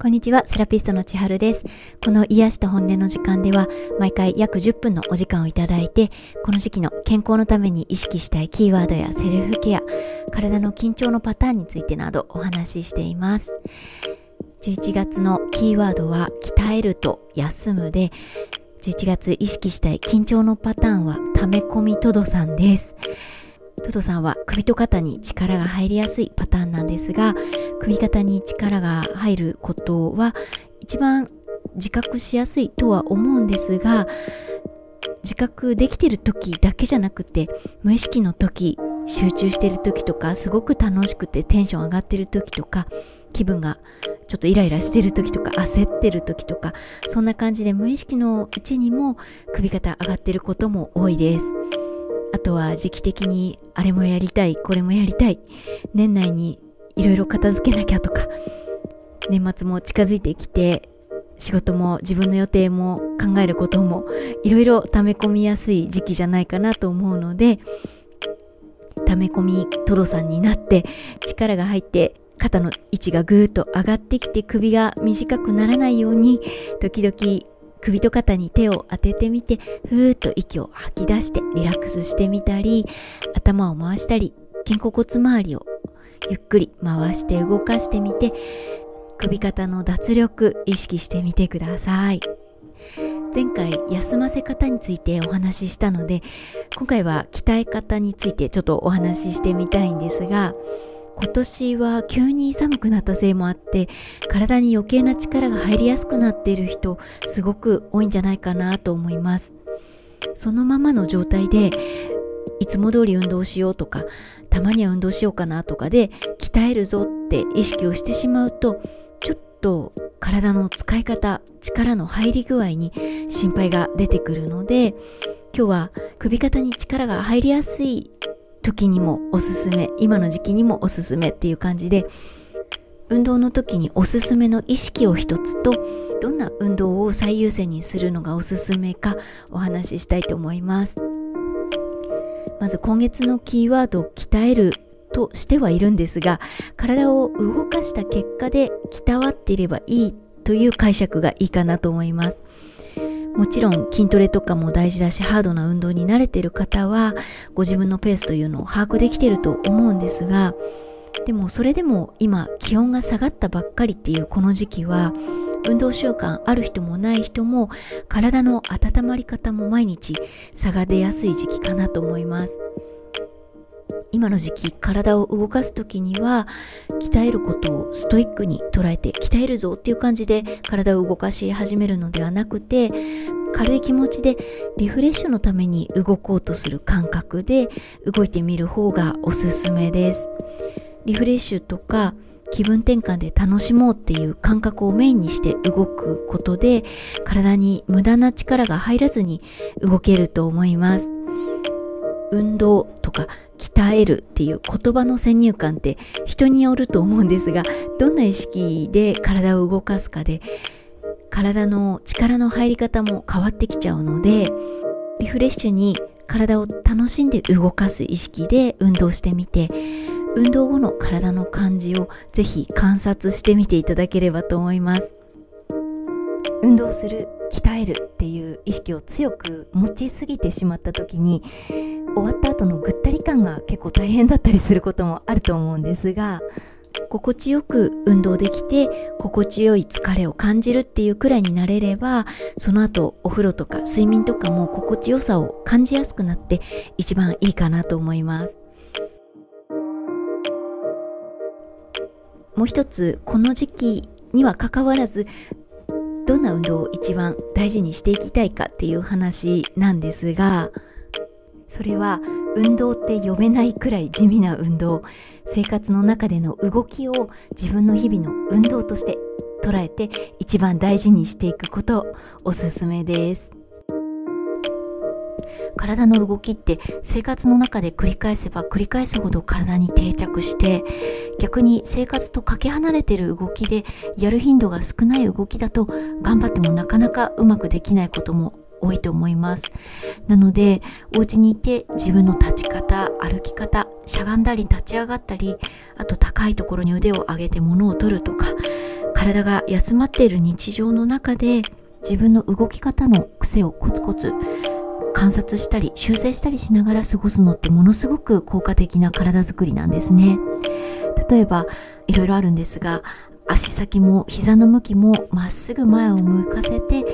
こんにちは、セラピストの千春です。この癒しと本音の時間では、毎回約10分のお時間をいただいて、この時期の健康のために意識したいキーワードやセルフケア、体の緊張のパターンについてなどお話ししています。11月のキーワードは、鍛えると休むで、11月意識したい緊張のパターンは、溜め込みとどさんです。トドさんは首と肩に力が入りやすいパターンなんですが首肩に力が入ることは一番自覚しやすいとは思うんですが自覚できてる時だけじゃなくて無意識の時集中してる時とかすごく楽しくてテンション上がってる時とか気分がちょっとイライラしてる時とか焦ってる時とかそんな感じで無意識のうちにも首肩上がってることも多いです。あとは時期的にあれもやりたいこれもやりたい年内にいろいろ片付けなきゃとか年末も近づいてきて仕事も自分の予定も考えることもいろいろ溜め込みやすい時期じゃないかなと思うので溜め込みトドさんになって力が入って肩の位置がぐーっと上がってきて首が短くならないように時々首と肩に手を当ててみてふーっと息を吐き出してリラックスしてみたり頭を回したり肩甲骨周りをゆっくり回して動かしてみて首肩の脱力意識してみてください。前回休ませ方についてお話ししたので今回は鍛え方についてちょっとお話ししてみたいんですが今年は急に寒くなったせいもあって体に余計な力が入りやすくなっている人すごく多いんじゃないかなと思います。そのままの状態でいつも通り運動しようとかたまには運動しようかなとかで鍛えるぞって意識をしてしまうとちょっと体の使い方力の入り具合に心配が出てくるので今日は首肩に力が入りやすい時にもおすすめ今の時期にもおすすめっていう感じで運動の時におすすめの意識を一つとどんな運動を最優先にするのがおすすめかお話ししたいと思います。まず今月のキーワード鍛えるとしてはいるんですが体を動かした結果で鍛わっていればいいという解釈がいいかなと思います。もちろん筋トレとかも大事だしハードな運動に慣れてる方はご自分のペースというのを把握できてると思うんですがでもそれでも今気温が下がったばっかりっていうこの時期は運動習慣ある人もない人も体の温まり方も毎日差が出やすい時期かなと思います。今の時期体を動かす時には鍛えることをストイックに捉えて鍛えるぞっていう感じで体を動かし始めるのではなくて軽い気持ちでリフレッシュのために動こうとする感覚で動いてみる方がおすすめです。リフレッシュとか気分転換で楽しもうっていう感覚をメインにして動くことで体に無駄な力が入らずに動けると思います。運動とか鍛えるっていう言葉の先入観って人によると思うんですがどんな意識で体を動かすかで体の力の入り方も変わってきちゃうのでリフレッシュに体を楽しんで動かす意識で運動してみて運動後の体の感じをぜひ観察してみていただければと思います。運動する鍛えるっていう意識を強く持ちすぎてしまった時に終わった後のぐったり感が結構大変だったりすることもあると思うんですが心地よく運動できて心地よい疲れを感じるっていうくらいになれればその後お風呂とか睡眠とかも心地よさを感じやすくなって一番いいかなと思います。もう一つこの時期にはかかわらずどんな運動を一番大事にしていきたいかっていう話なんですがそれは運動って読めないくらい地味な運動。生活の中での動きを自分の日々の運動として捉えて一番大事にしていくことおすすめです。体の動きって生活の中で繰り返せば繰り返すほど体に定着して逆に生活とかけ離れてる動きでやる頻度が少ない動きだと頑張ってもなかなかうまくできないことも多いと思います。なのでお家にいて自分の立ち方歩き方しゃがんだり立ち上がったりあと高いところに腕を上げて物を取るとか体が休まっている日常の中で自分の動き方の癖をコツコツ観察したり修正したりしながら過ごすのってものすごく効果的な体づくりなんですね。例えばいろいろあるんですが足先も膝の向きもまっすぐ前を向かせて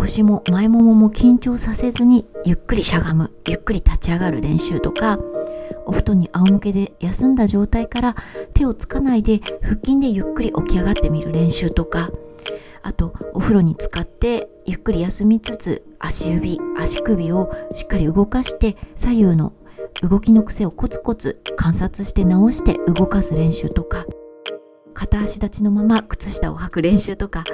腰も前ももも緊張させずにゆっくりしゃがむ。ゆっくり立ち上がる練習とかお布団に仰向けで休んだ状態から手をつかないで腹筋でゆっくり起き上がってみる練習とかあとお風呂に浸かってゆっくり休みつつ足指足首をしっかり動かして左右の動きの癖をコツコツ観察して直して動かす練習とか片足立ちのまま靴下を履く練習とか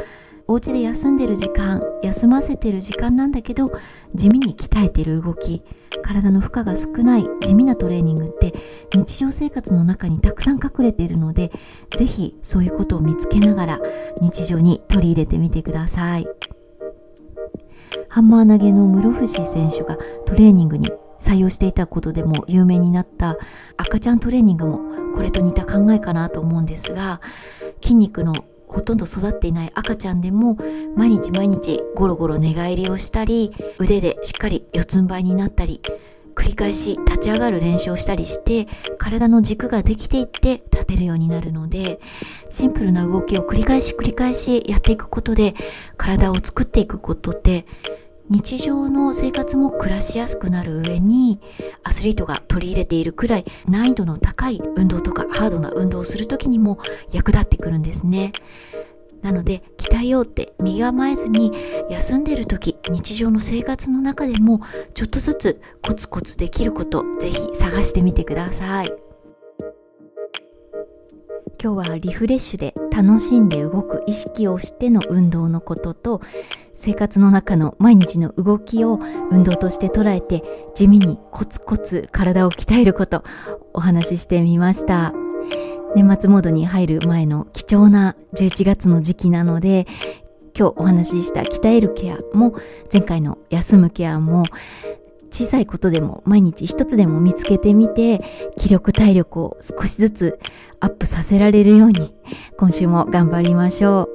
お家で休んでる時間休ませてる時間なんだけど地味に鍛えてる動き体の負荷が少ない地味なトレーニングって日常生活の中にたくさん隠れているので是非そういうことを見つけながら日常に取り入れてみてください。ハンマー投げの室伏選手がトレーニングに採用していたことでも有名になった赤ちゃんトレーニングもこれと似た考えかなと思うんですが筋肉のほとんど育っていない赤ちゃんでも毎日毎日ゴロゴロ寝返りをしたり腕でしっかり四つん這いになったり繰り返し立ち上がる練習をしたりして体の軸ができていって立てるようになるのでシンプルな動きを繰り返し繰り返しやっていくことで体を作っていくことって日常の生活も暮らしやすくなる上にアスリートが取り入れているくらい難易度の高い運動とかハードな運動をする時にも役立ってくるんですね。なので鍛えようって身構えずに休んでる時日常の生活の中でもちょっとずつコツコツできることぜひ探してみてください。今日はリフレッシュで楽しんで動く意識をしての運動のことと生活の中の毎日の動きを運動として捉えて地味にコツコツ体を鍛えることお話ししてみました。年末モードに入る前の貴重な11月の時期なので今日お話しした鍛えるケアも前回の休むケアも小さいことでも毎日一つでも見つけてみて気力体力を少しずつアップさせられるように今週も頑張りましょう。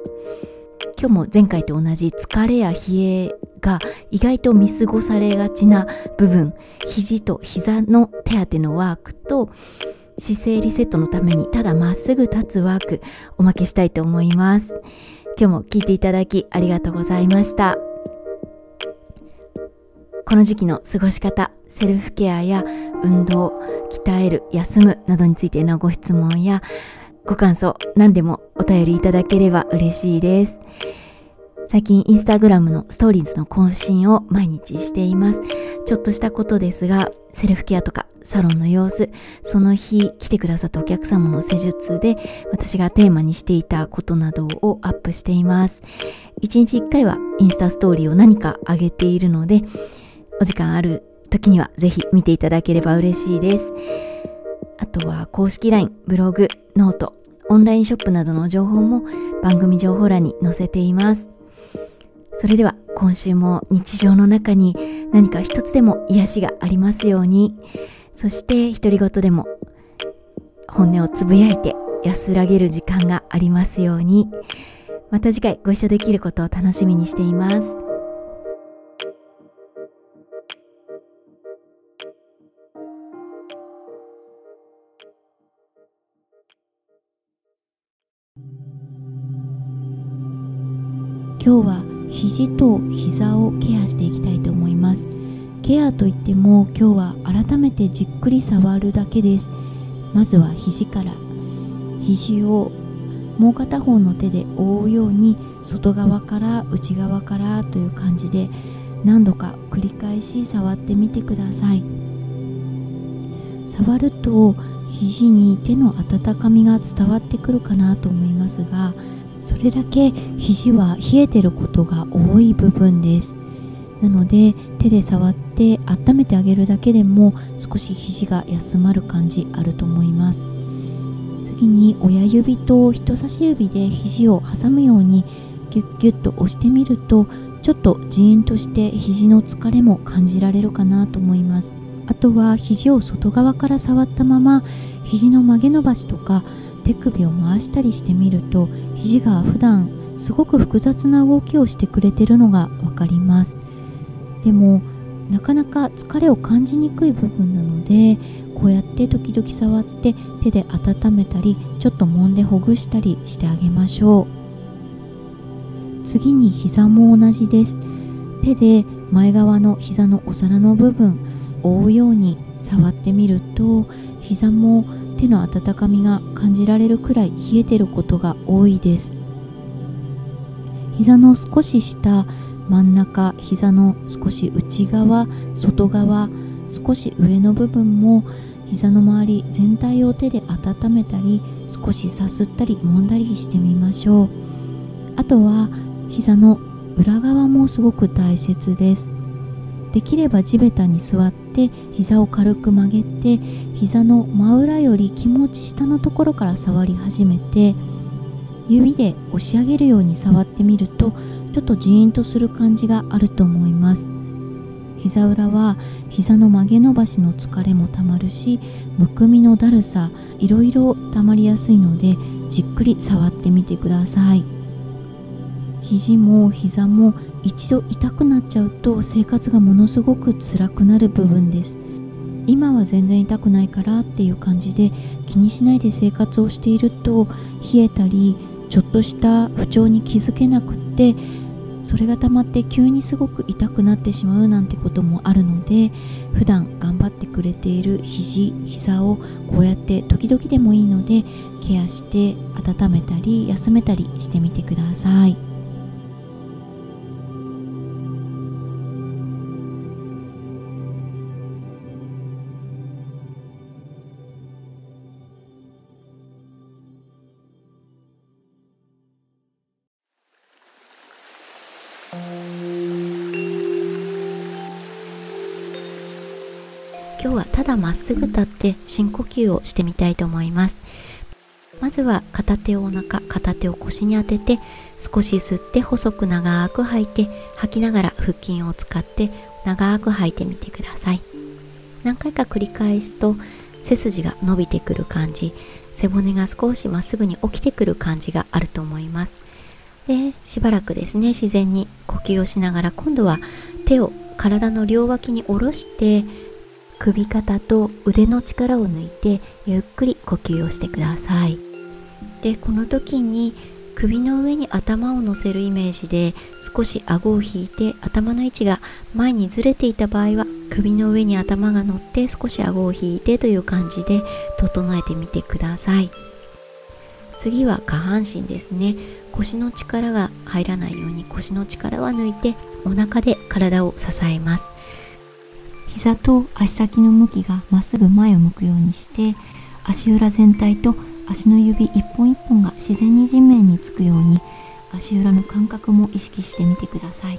今日も前回と同じ疲れや冷えが意外と見過ごされがちな部分肘と膝の手当てのワークと姿勢リセットのためにただまっすぐ立つワークおまけしたいと思います。今日も聞いていただきありがとうございました。この時期の過ごし方セルフケアや運動鍛える休むなどについてのご質問やご感想何でもお便りいただければ嬉しいです。最近インスタグラムのストーリーズの更新を毎日しています。ちょっとしたことですが、セルフケアとかサロンの様子、その日来てくださったお客様の施術で私がテーマにしていたことなどをアップしています。一日一回はインスタストーリーを何か上げているので、お時間ある時にはぜひ見ていただければ嬉しいです。あとは公式 LINE、ブログ、ノート、オンラインショップなどの情報も番組情報欄に載せています。それでは今週も日常の中に何か一つでも癒しがありますように、そして独り言でも本音をつぶやいて安らげる時間がありますように、また次回ご一緒できることを楽しみにしています。今日は肘と膝をケアしていきたいと思います。ケアといっても今日は改めてじっくり触るだけです。まずは肘から。肘をもう片方の手で覆うように外側から内側からという感じで何度か繰り返し触ってみてください。触ると肘に手の温かみが伝わってくるかなと思いますがそれだけ肘は冷えてることが多い部分です。なので手で触って温めてあげるだけでも少し肘が休まる感じあると思います。次に親指と人差し指で肘を挟むようにギュッギュッと押してみるとちょっとジーンとして肘の疲れも感じられるかなと思います。あとは肘を外側から触ったまま肘の曲げ伸ばしとか手首を回したりしてみると肘が普段すごく複雑な動きをしてくれてるのが分かります。でもなかなか疲れを感じにくい部分なのでこうやって時々触って手で温めたりちょっと揉んでほぐしたりしてあげましょう。次に膝も同じです。手で前側の膝のお皿の部分覆うように触ってみると膝も手の温かみが感じられるくらい冷えてることが多いです。膝の少し下真ん中膝の少し内側外側少し上の部分も膝の周り全体を手で温めたり少しさすったり揉んだりしてみましょう。あとは膝の裏側もすごく大切です。できれば地べたに座って膝を軽く曲げて膝の真裏より気持ち下のところから触り始めて指で押し上げるように触ってみるとちょっとジーンとする感じがあると思います。膝裏は膝の曲げ伸ばしの疲れもたまるしむくみのだるさいろいろたまりやすいのでじっくり触ってみてください。肘も膝も一度痛くなっちゃうと生活がものすごく辛くなる部分です。今は全然痛くないからっていう感じで気にしないで生活をしていると冷えたりちょっとした不調に気づけなくってそれが溜まって急にすごく痛くなってしまうなんてこともあるので普段頑張ってくれている肘膝をこうやって時々でもいいのでケアして温めたり休めたりしてみてください。今日はただまっすぐ立って深呼吸をしてみたいと思います。まずは片手をお腹片手を腰に当てて少し吸って細く長く吐いて吐きながら腹筋を使って長く吐いてみてください。何回か繰り返すと背筋が伸びてくる感じ背骨が少しまっすぐに起きてくる感じがあると思います。でしばらくですね自然に呼吸をしながら今度は手を体の両脇に下ろして首肩と腕の力を抜いてゆっくり呼吸をしてください。でこの時に首の上に頭を乗せるイメージで少し顎を引いて頭の位置が前にずれていた場合は首の上に頭が乗って少し顎を引いてという感じで整えてみてください。次は下半身ですね。腰の力が入らないように腰の力は抜いてお腹で体を支えます。膝と足先の向きがまっすぐ前を向くようにして足裏全体と足の指一本一本が自然に地面につくように足裏の感覚も意識してみてください。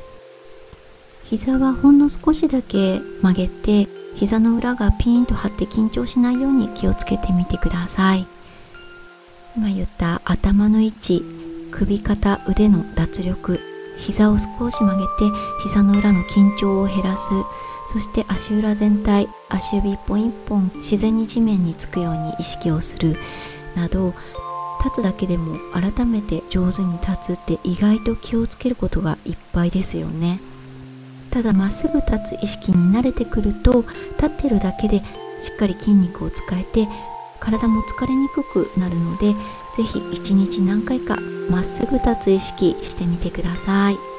膝はほんの少しだけ曲げて膝の裏がピーンと張って緊張しないように気をつけてみてください。今言った頭の位置首肩腕の脱力膝を少し曲げて膝の裏の緊張を減らすそして足裏全体足指一本一本自然に地面につくように意識をするなど立つだけでも改めて上手に立つって意外と気をつけることがいっぱいですよねただまっすぐ立つ意識に慣れてくると立ってるだけでしっかり筋肉を使えて体も疲れにくくなるので是非一日何回かまっすぐ立つ意識してみてください。